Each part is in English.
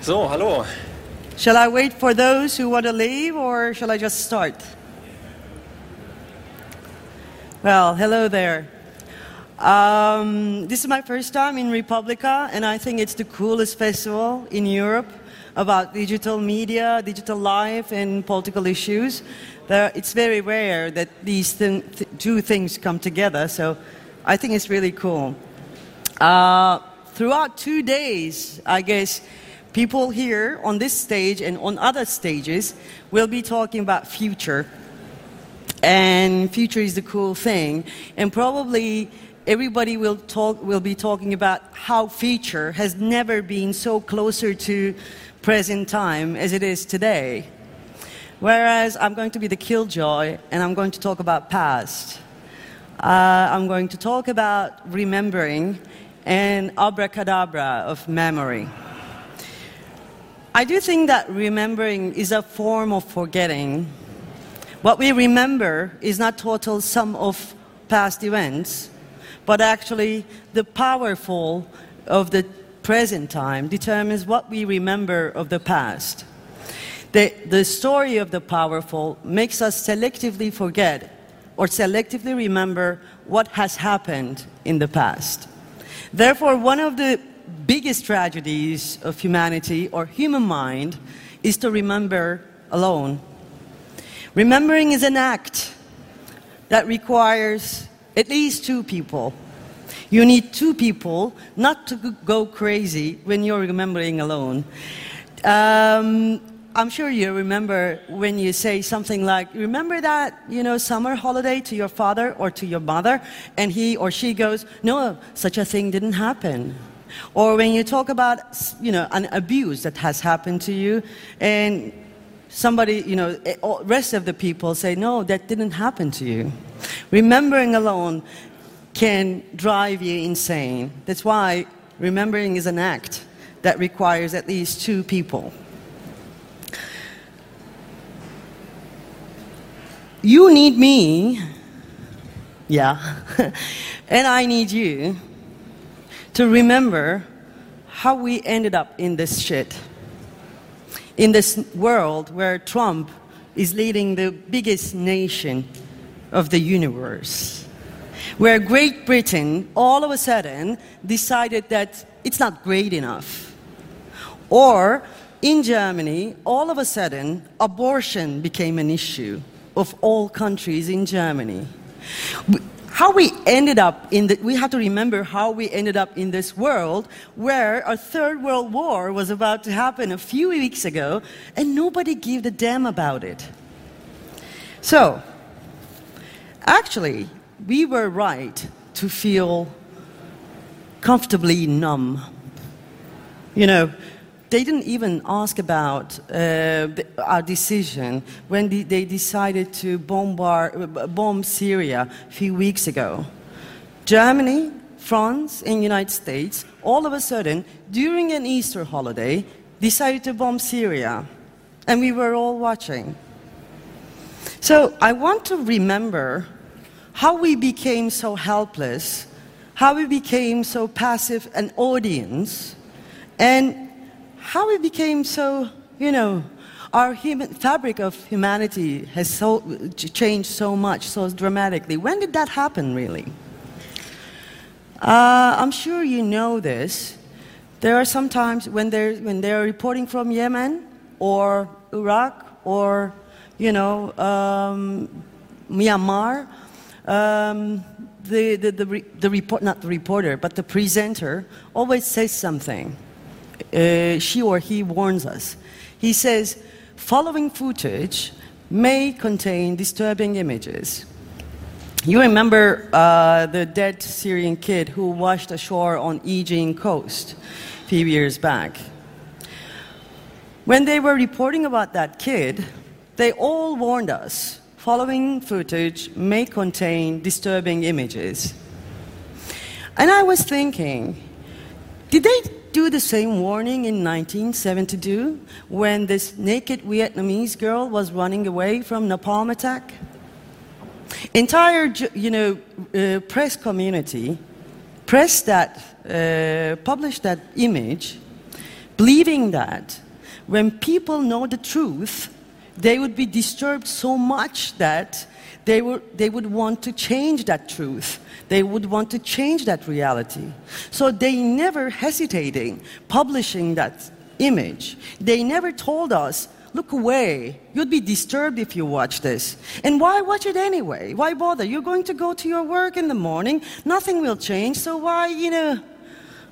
So, hallo. Shall I wait for those who want to leave or shall I just start? Well, hello there. Um, this is my first time in re:publica, and I think it's the coolest festival in Europe about digital media, digital life, and political issues. There, it's very rare that these th- th- two things come together, so I think it's really cool. Uh, throughout two days, I guess people here on this stage and on other stages will be talking about future. And future is the cool thing. And probably everybody will, talk, will be talking about how future has never been so closer to present time as it is today. Whereas I'm going to be the killjoy and I'm going to talk about past. Uh, I'm going to talk about remembering and abracadabra of memory. I do think that remembering is a form of forgetting. What we remember is not total sum of past events, but actually the powerful of the present time determines what we remember of the past. The, the story of the powerful makes us selectively forget or selectively remember what has happened in the past. Therefore, one of the biggest tragedies of humanity or human mind is to remember alone. Remembering is an act that requires at least two people. You need two people not to go crazy when you're remembering alone. Um, I'm sure you remember when you say something like, Remember that, you know, summer holiday to your father or to your mother? And he or she goes, No, such a thing didn't happen. Or when you talk about, you know, an abuse that has happened to you, and somebody, you know, eh, rest of the people say, No, that didn't happen to you. Remembering alone can drive you insane. That's why remembering is an act that requires at least two people. You need me, yeah, and I need you to remember how we ended up in this shit. In this world where Trump is leading the biggest nation of the universe. Where Great Britain all of a sudden decided that it's not great enough. Or in Germany, all of a sudden, abortion became an issue of all countries in Germany. How we ended up in the, we have to remember how we ended up in this world where a third world war was about to happen a few weeks ago and nobody gave a damn about it. So, actually, we were right to feel comfortably numb. You know, they didn't even ask about uh, our decision when they decided to bombard, bomb Syria a few weeks ago. Germany, France, and United States, all of a sudden, during an Easter holiday, decided to bomb Syria. And we were all watching. So I want to remember how we became so helpless, how we became so passive an audience, and how we became so, you know, our human fabric of humanity has so changed so much, so dramatically. When did that happen, really? Uh, I'm sure you know this. There are sometimes when they're, when they're reporting from Yemen or Iraq or, you know, um, Myanmar, um, the, the, the, the report, not the reporter, but the presenter always says something uh, she or he warns us. He says, following footage may contain disturbing images. You remember uh, the dead Syrian kid who washed ashore on Aegean coast a few years back. When they were reporting about that kid, they all warned us following footage may contain disturbing images. And I was thinking, did they do the same warning in 1972 when this naked Vietnamese girl was running away from napalm attack? Entire, you know, uh, press community pressed that uh, published that image, believing that when people know the truth, they would be disturbed so much that they would, they would want to change that truth. They would want to change that reality. So they never hesitating publishing that image. They never told us, look away. You'd be disturbed if you watch this. And why watch it anyway? Why bother? You're going to go to your work in the morning. Nothing will change. So why, you know,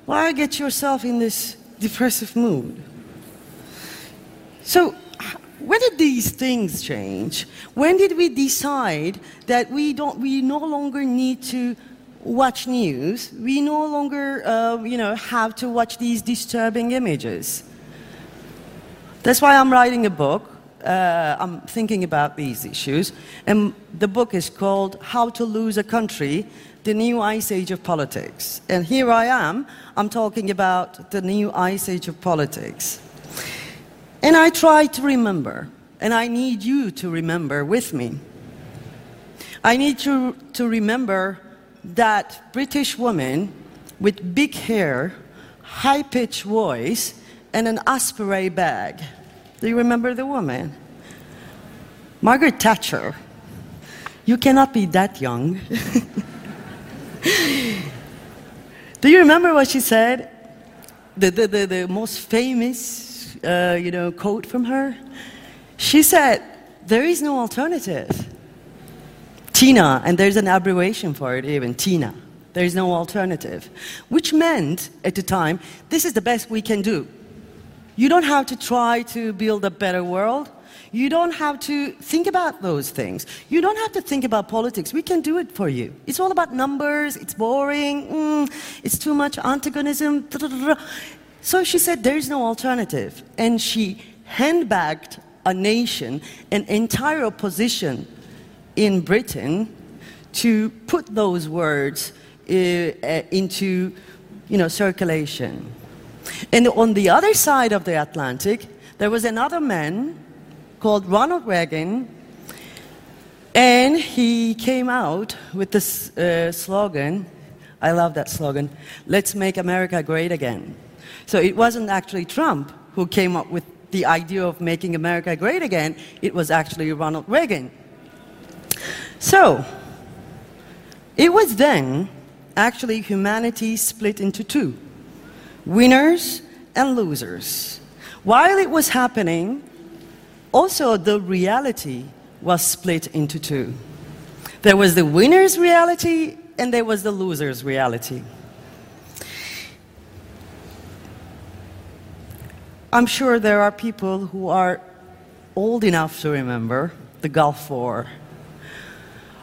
why get yourself in this depressive mood? So when did these things change? When did we decide that we, don't, we no longer need to watch news? We no longer uh, you know, have to watch these disturbing images. That's why I'm writing a book. Uh, I'm thinking about these issues. And the book is called How to Lose a Country The New Ice Age of Politics. And here I am, I'm talking about the new ice age of politics. And I try to remember, and I need you to remember with me. I need to, to remember that British woman with big hair, high pitched voice, and an Asprey bag. Do you remember the woman? Margaret Thatcher. You cannot be that young. Do you remember what she said? The, the, the, the most famous uh, you know, quote from her. She said, There is no alternative. Tina, and there's an abbreviation for it even, Tina. There is no alternative. Which meant at the time, this is the best we can do. You don't have to try to build a better world. You don't have to think about those things. You don't have to think about politics. We can do it for you. It's all about numbers. It's boring. Mm, it's too much antagonism. So she said, There's no alternative. And she handbagged a nation, an entire opposition in Britain, to put those words uh, into you know, circulation. And on the other side of the Atlantic, there was another man called Ronald Reagan, and he came out with this uh, slogan. I love that slogan let's make America great again. So it wasn't actually Trump who came up with the idea of making America great again, it was actually Ronald Reagan. So, it was then actually humanity split into two winners and losers. While it was happening, also the reality was split into two. There was the winner's reality and there was the loser's reality. I'm sure there are people who are old enough to remember the Gulf War.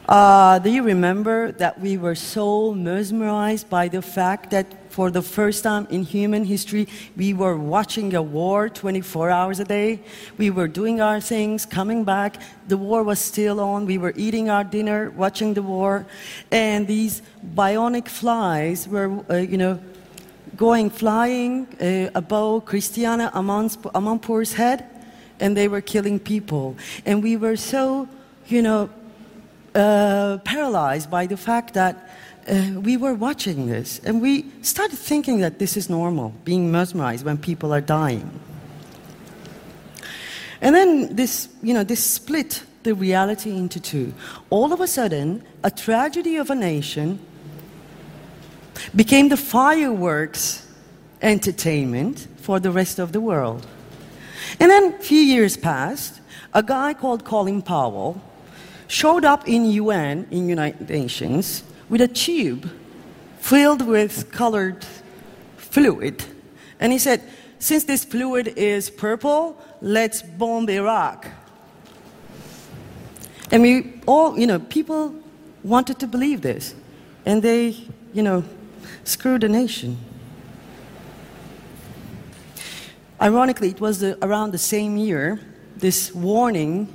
Uh, do you remember that we were so mesmerized by the fact that for the first time in human history, we were watching a war 24 hours a day? We were doing our things, coming back. The war was still on. We were eating our dinner, watching the war. And these bionic flies were, uh, you know, going flying uh, above Christiane Amanpour's head, and they were killing people. And we were so, you know, uh, paralyzed by the fact that uh, we were watching this, and we started thinking that this is normal, being mesmerized when people are dying. And then this, you know, this split the reality into two. All of a sudden, a tragedy of a nation became the fireworks entertainment for the rest of the world. And then a few years passed, a guy called Colin Powell showed up in UN, in United Nations, with a tube filled with colored fluid. And he said, since this fluid is purple, let's bomb Iraq. And we all, you know, people wanted to believe this. And they, you know, screw the nation. Ironically, it was the, around the same year this warning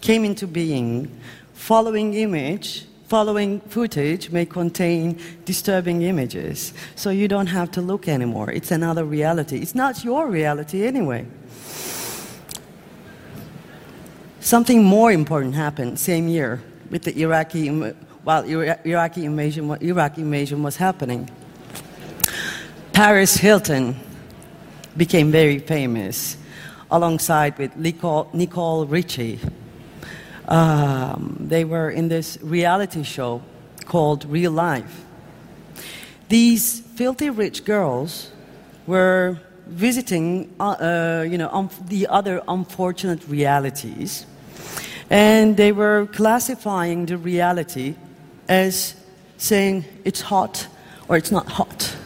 came into being. Following image, following footage may contain disturbing images, so you don't have to look anymore. It's another reality. It's not your reality anyway. Something more important happened same year with the Iraqi while Iraqi invasion, Iraq invasion was happening. Paris Hilton became very famous alongside with Nicole, Nicole Richie. Um, they were in this reality show called Real Life. These filthy rich girls were visiting, uh, uh, you know, um, the other unfortunate realities, and they were classifying the reality as saying it's hot or it's not hot.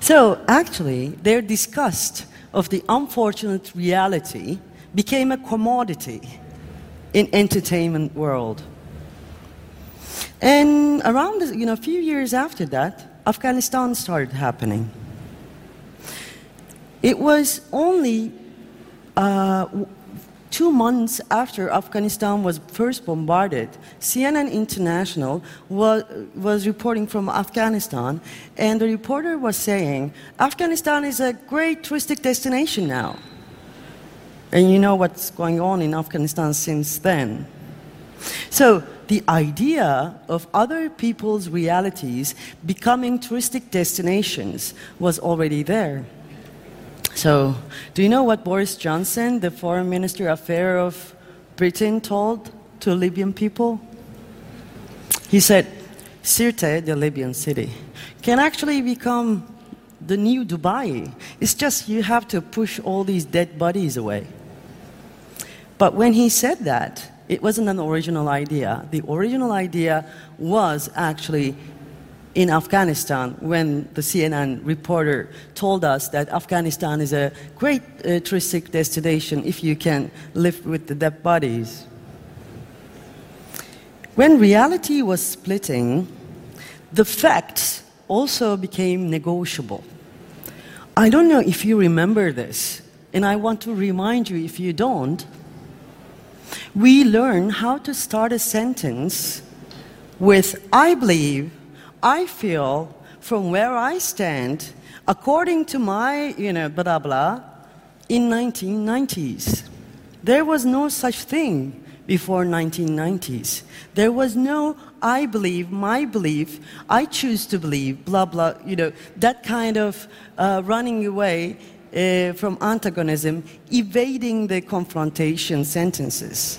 So actually, their disgust of the unfortunate reality became a commodity in entertainment world. And around, you know, a few years after that, Afghanistan started happening. It was only uh, two months after Afghanistan was first bombarded, CNN International was, was reporting from Afghanistan, and the reporter was saying, Afghanistan is a great touristic destination now. And you know what's going on in Afghanistan since then. So, the idea of other people's realities becoming touristic destinations was already there. So, do you know what Boris Johnson, the foreign minister of affair of Britain, told to Libyan people? He said, Sirte, the Libyan city, can actually become the new Dubai. It's just you have to push all these dead bodies away. But when he said that, it wasn't an original idea. The original idea was actually in Afghanistan when the CNN reporter told us that Afghanistan is a great uh, touristic destination if you can live with the dead bodies. When reality was splitting, the facts also became negotiable. I don't know if you remember this, and I want to remind you if you don't we learn how to start a sentence with I believe, I feel, from where I stand, according to my, you know, blah blah, in 1990s. There was no such thing before 1990s. There was no I believe, my belief, I choose to believe, blah blah, you know, that kind of uh, running away uh, from antagonism, evading the confrontation sentences.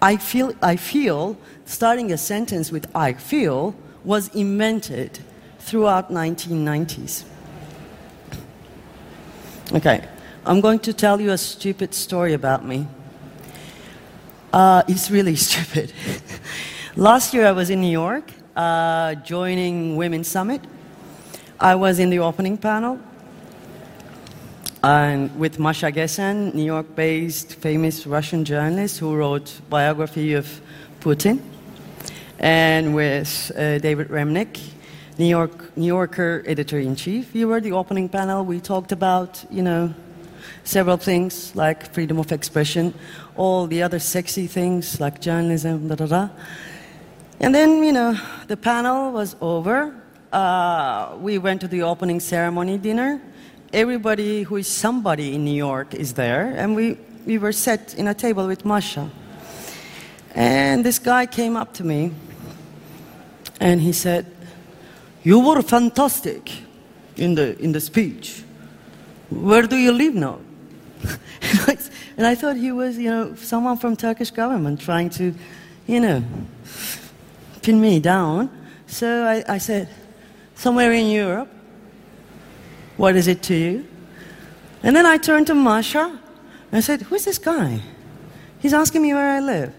I feel, I feel, starting a sentence with I feel, was invented throughout 1990s. Okay, I'm going to tell you a stupid story about me. Uh, it's really stupid. Last year I was in New York uh, joining Women's Summit. I was in the opening panel and with Masha Gessen, New York-based famous Russian journalist who wrote biography of Putin, and with uh, David Remnick, New, York, New Yorker editor-in-chief. You were the opening panel. We talked about, you know, several things like freedom of expression, all the other sexy things like journalism, da da da. And then, you know, the panel was over. Uh, we went to the opening ceremony dinner everybody who is somebody in New York is there, and we, we were set in a table with Masha. And this guy came up to me and he said, You were fantastic in the, in the speech. Where do you live now? and I thought he was, you know, someone from Turkish government trying to, you know, pin me down. So I, I said, somewhere in Europe. What is it to you? And then I turned to Masha and I said, Who's this guy? He's asking me where I live.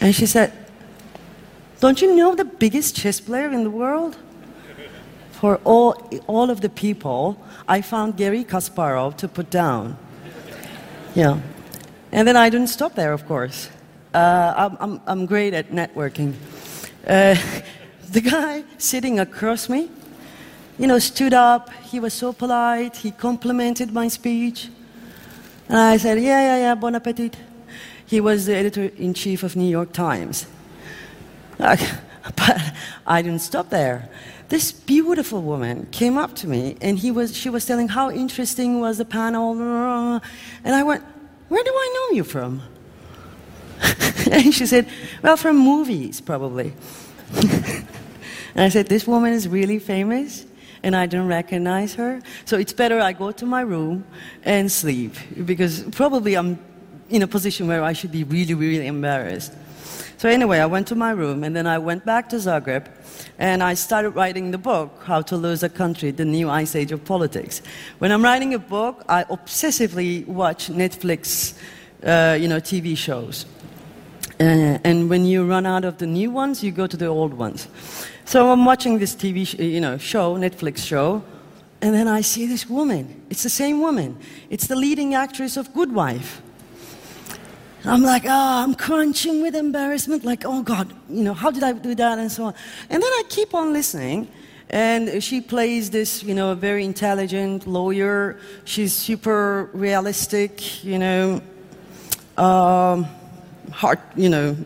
And she said, Don't you know the biggest chess player in the world? For all, all of the people, I found Garry Kasparov to put down. Yeah. And then I didn't stop there, of course. Uh, I'm, I'm, I'm, great at networking. Uh, the guy sitting across me, you know, stood up. He was so polite. He complimented my speech. And I said, yeah, yeah, yeah, bon appetit. He was the editor-in-chief of New York Times. but I didn't stop there. This beautiful woman came up to me, and he was, she was telling how interesting was the panel. And I went, where do I know you from? and she said, well, from movies, probably. and I said, this woman is really famous? and I don't recognize her. So it's better I go to my room and sleep because probably I'm in a position where I should be really, really embarrassed. So anyway, I went to my room and then I went back to Zagreb and I started writing the book, How to Lose a Country, The New Ice Age of Politics. When I'm writing a book, I obsessively watch Netflix, uh, you know, TV shows. Uh, and when you run out of the new ones, you go to the old ones. So I'm watching this TV, sh- you know, show, Netflix show, and then I see this woman. It's the same woman. It's the leading actress of Good Wife. I'm like, oh, I'm crunching with embarrassment, like, oh God, you know, how did I do that, and so on. And then I keep on listening, and she plays this, you know, very intelligent lawyer. She's super realistic, you know, um, heart, you know,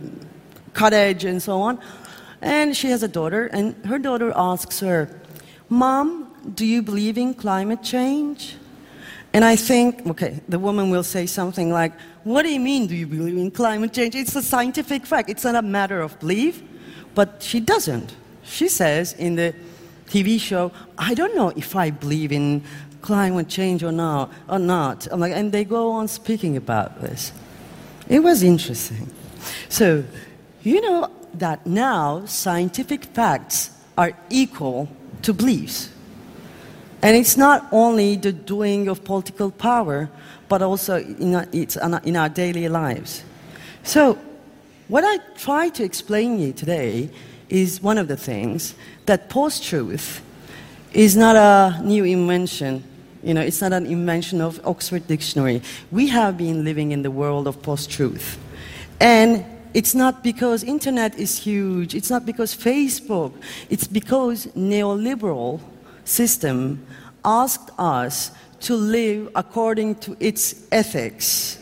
cut edge, and so on. And she has a daughter, and her daughter asks her, Mom, do you believe in climate change? And I think, okay, the woman will say something like, What do you mean, do you believe in climate change? It's a scientific fact, it's not a matter of belief. But she doesn't. She says in the TV show, I don't know if I believe in climate change or not. Or not. I'm like, and they go on speaking about this. It was interesting. So, you know that now scientific facts are equal to beliefs. And it's not only the doing of political power, but also in our, it's in our daily lives. So, what I try to explain you today is one of the things that post-truth is not a new invention. You know, it's not an invention of Oxford Dictionary. We have been living in the world of post-truth. And it's not because internet is huge. It's not because Facebook. It's because neoliberal system asked us to live according to its ethics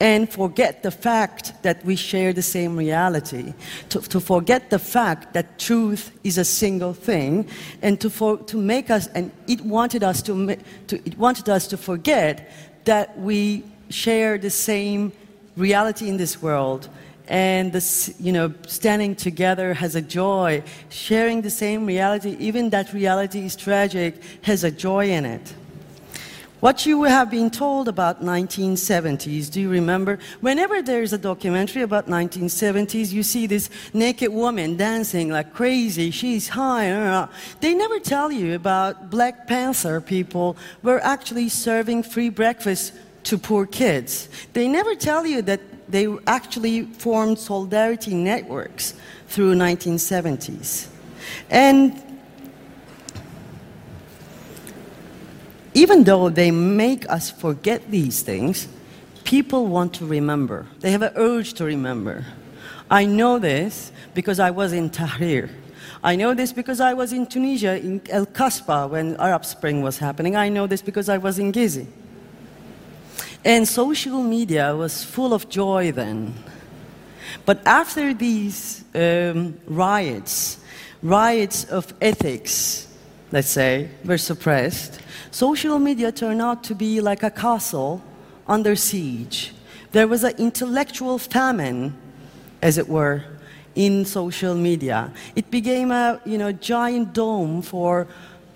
and forget the fact that we share the same reality, to, to forget the fact that truth is a single thing, and to, for, to make us, and it wanted us to, to, it wanted us to forget that we share the same reality in this world and you know, standing together has a joy. Sharing the same reality, even that reality is tragic, has a joy in it. What you have been told about 1970s, do you remember? Whenever there's a documentary about 1970s, you see this naked woman dancing like crazy. She's high. They never tell you about Black Panther people were actually serving free breakfast to poor kids. They never tell you that they actually formed solidarity networks through 1970s. And even though they make us forget these things, people want to remember. They have an urge to remember. I know this because I was in Tahrir. I know this because I was in Tunisia, in El Kasbah, when Arab Spring was happening. I know this because I was in Gezi. And social media was full of joy then. But after these um, riots, riots of ethics, let's say, were suppressed, social media turned out to be like a castle under siege. There was an intellectual famine, as it were, in social media. It became a you know, giant dome for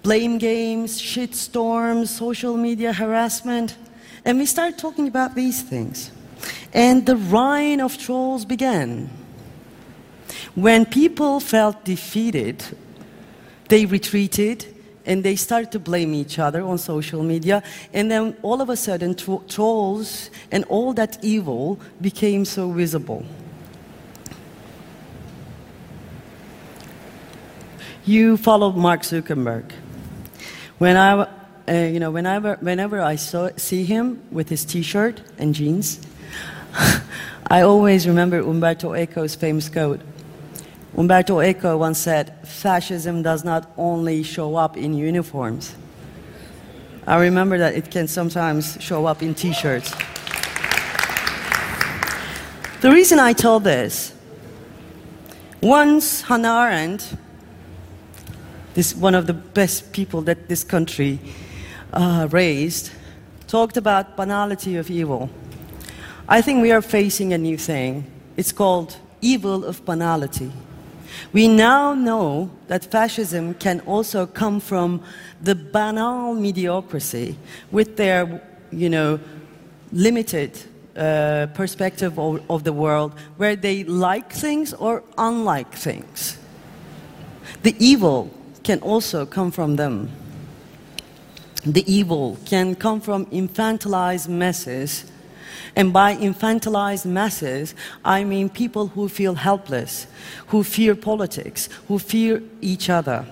blame games, shitstorms, social media harassment. And we started talking about these things. And the reign of trolls began. When people felt defeated, they retreated and they started to blame each other on social media. And then all of a sudden, tro- trolls and all that evil became so visible. You followed Mark Zuckerberg. When I uh, you know, whenever, whenever I saw, see him with his T-shirt and jeans, I always remember Umberto Eco's famous quote. Umberto Eco once said, fascism does not only show up in uniforms. I remember that it can sometimes show up in T-shirts. The reason I told this, once Hannah Arendt, this one of the best people that this country uh, raised talked about banality of evil. I think we are facing a new thing. It's called evil of banality. We now know that fascism can also come from the banal mediocrity with their, you know, limited uh, perspective of, of the world where they like things or unlike things. The evil can also come from them. The evil can come from infantilized masses. And by infantilized masses, I mean people who feel helpless, who fear politics, who fear each other.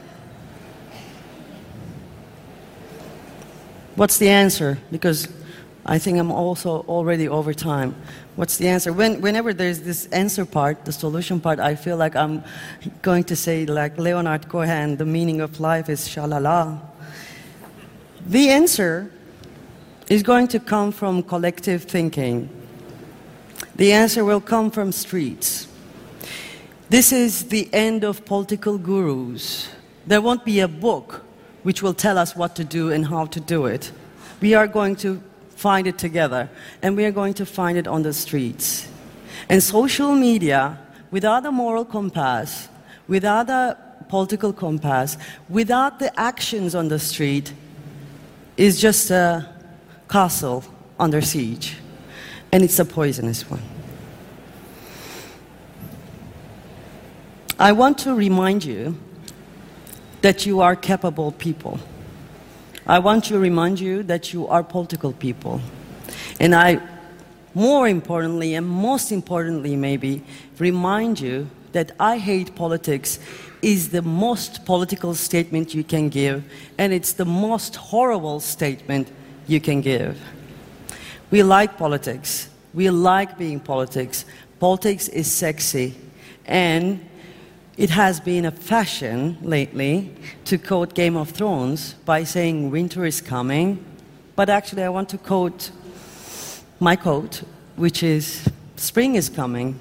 What's the answer? Because I think I'm also already over time. What's the answer? When, whenever there's this answer part, the solution part, I feel like I'm going to say, like Leonard Cohen, the meaning of life is shalala. The answer is going to come from collective thinking. The answer will come from streets. This is the end of political gurus. There won't be a book which will tell us what to do and how to do it. We are going to find it together. And we are going to find it on the streets. And social media, without a moral compass, without a political compass, without the actions on the street, is just a castle under siege. And it's a poisonous one. I want to remind you that you are capable people. I want to remind you that you are political people. And I, more importantly, and most importantly, maybe, remind you that I hate politics is the most political statement you can give, and it's the most horrible statement you can give. We like politics. We like being politics. Politics is sexy. And it has been a fashion lately to quote Game of Thrones by saying winter is coming, but actually, I want to quote my quote, which is spring is coming,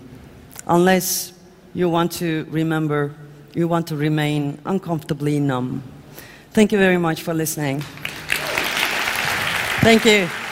unless you want to remember, you want to remain uncomfortably numb. Thank you very much for listening. Thank you.